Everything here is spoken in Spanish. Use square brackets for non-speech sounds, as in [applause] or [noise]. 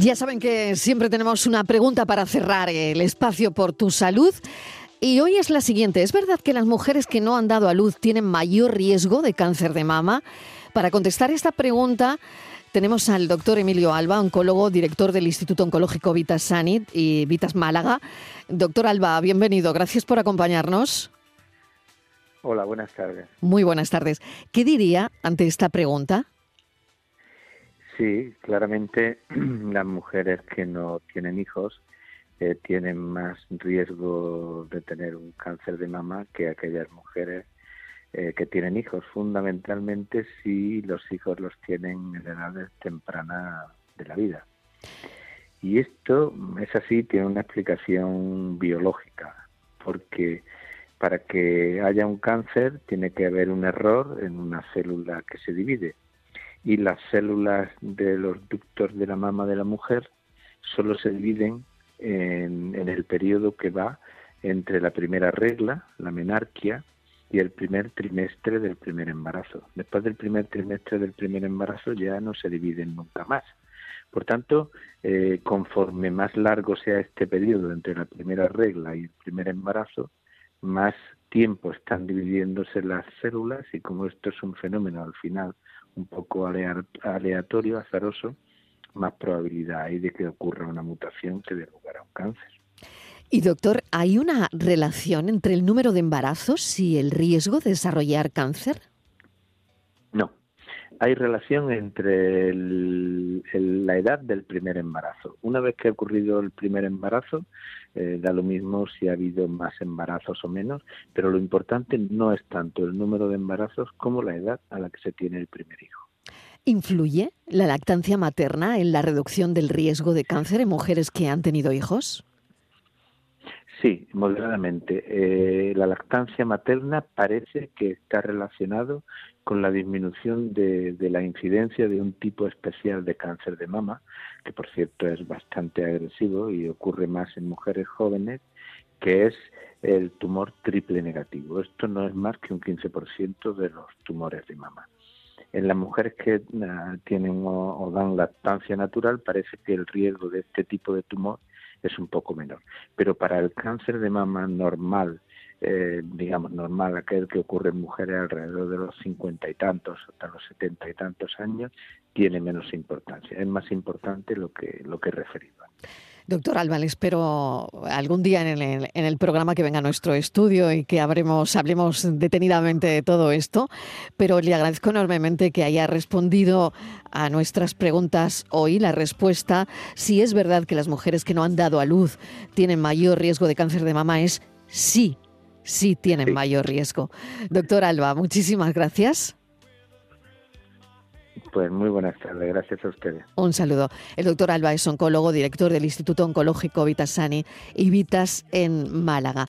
Ya saben que siempre tenemos una pregunta para cerrar el espacio por tu salud. Y hoy es la siguiente. ¿Es verdad que las mujeres que no han dado a luz tienen mayor riesgo de cáncer de mama? Para contestar esta pregunta tenemos al doctor Emilio Alba, oncólogo, director del Instituto Oncológico Vitas Sanit y Vitas Málaga. Doctor Alba, bienvenido. Gracias por acompañarnos. Hola, buenas tardes. Muy buenas tardes. ¿Qué diría ante esta pregunta? Sí, claramente [clears throat] las mujeres que no tienen hijos eh, tienen más riesgo de tener un cáncer de mama que aquellas mujeres eh, que tienen hijos, fundamentalmente si los hijos los tienen en edades tempranas de la vida. Y esto es así, tiene una explicación biológica, porque para que haya un cáncer tiene que haber un error en una célula que se divide y las células de los ductos de la mama de la mujer solo se dividen en, el periodo que va entre la primera regla, la menarquia, y el primer trimestre del primer embarazo. Después del primer trimestre del primer embarazo ya no se dividen nunca más. Por tanto, eh, conforme más largo sea este periodo entre la primera regla y el primer embarazo, más tiempo están dividiéndose las células y como esto es un fenómeno al final un poco aleatorio, azaroso, más probabilidad hay de que ocurra una mutación que dé lugar a un cáncer. Y doctor, ¿hay una relación entre el número de embarazos y el riesgo de desarrollar cáncer? Hay relación entre la edad del primer embarazo. Una vez que ha ocurrido el primer embarazo, eh, da lo mismo si ha habido más embarazos o menos, pero lo importante no es tanto el número de embarazos como la edad a la que se tiene el primer hijo. ¿Influye la lactancia materna en la reducción del riesgo de cáncer en mujeres que han tenido hijos? Sí, moderadamente. Eh, la lactancia materna parece que está relacionado con la disminución de, la incidencia de un tipo especial de cáncer de mama, que por cierto es bastante agresivo y ocurre más en mujeres jóvenes, que es el tumor triple negativo. Esto no es más que un 15% de los tumores de mama. En las mujeres que ah, tienen o dan lactancia natural parece que el riesgo de este tipo de tumor es un poco menor. Pero para el cáncer de mama normal, eh, digamos normal, aquel que ocurre en mujeres alrededor de los cincuenta y tantos hasta los setenta y tantos años, tiene menos importancia. Es más importante lo que, lo que he referido Doctor Alba, espero algún día en el, en el, programa que venga a nuestro estudio y que hablemos detenidamente de todo esto, pero le agradezco enormemente que haya respondido a nuestras preguntas hoy. La respuesta, si es verdad que las mujeres que no han dado a luz tienen mayor riesgo de cáncer de mama, es sí, sí tienen mayor riesgo. Doctor Alba, muchísimas gracias. Pues muy buenas tardes, gracias a ustedes. Un saludo. El doctor Alba es oncólogo, director del Instituto Oncológico Vitasani y Vitas en Málaga.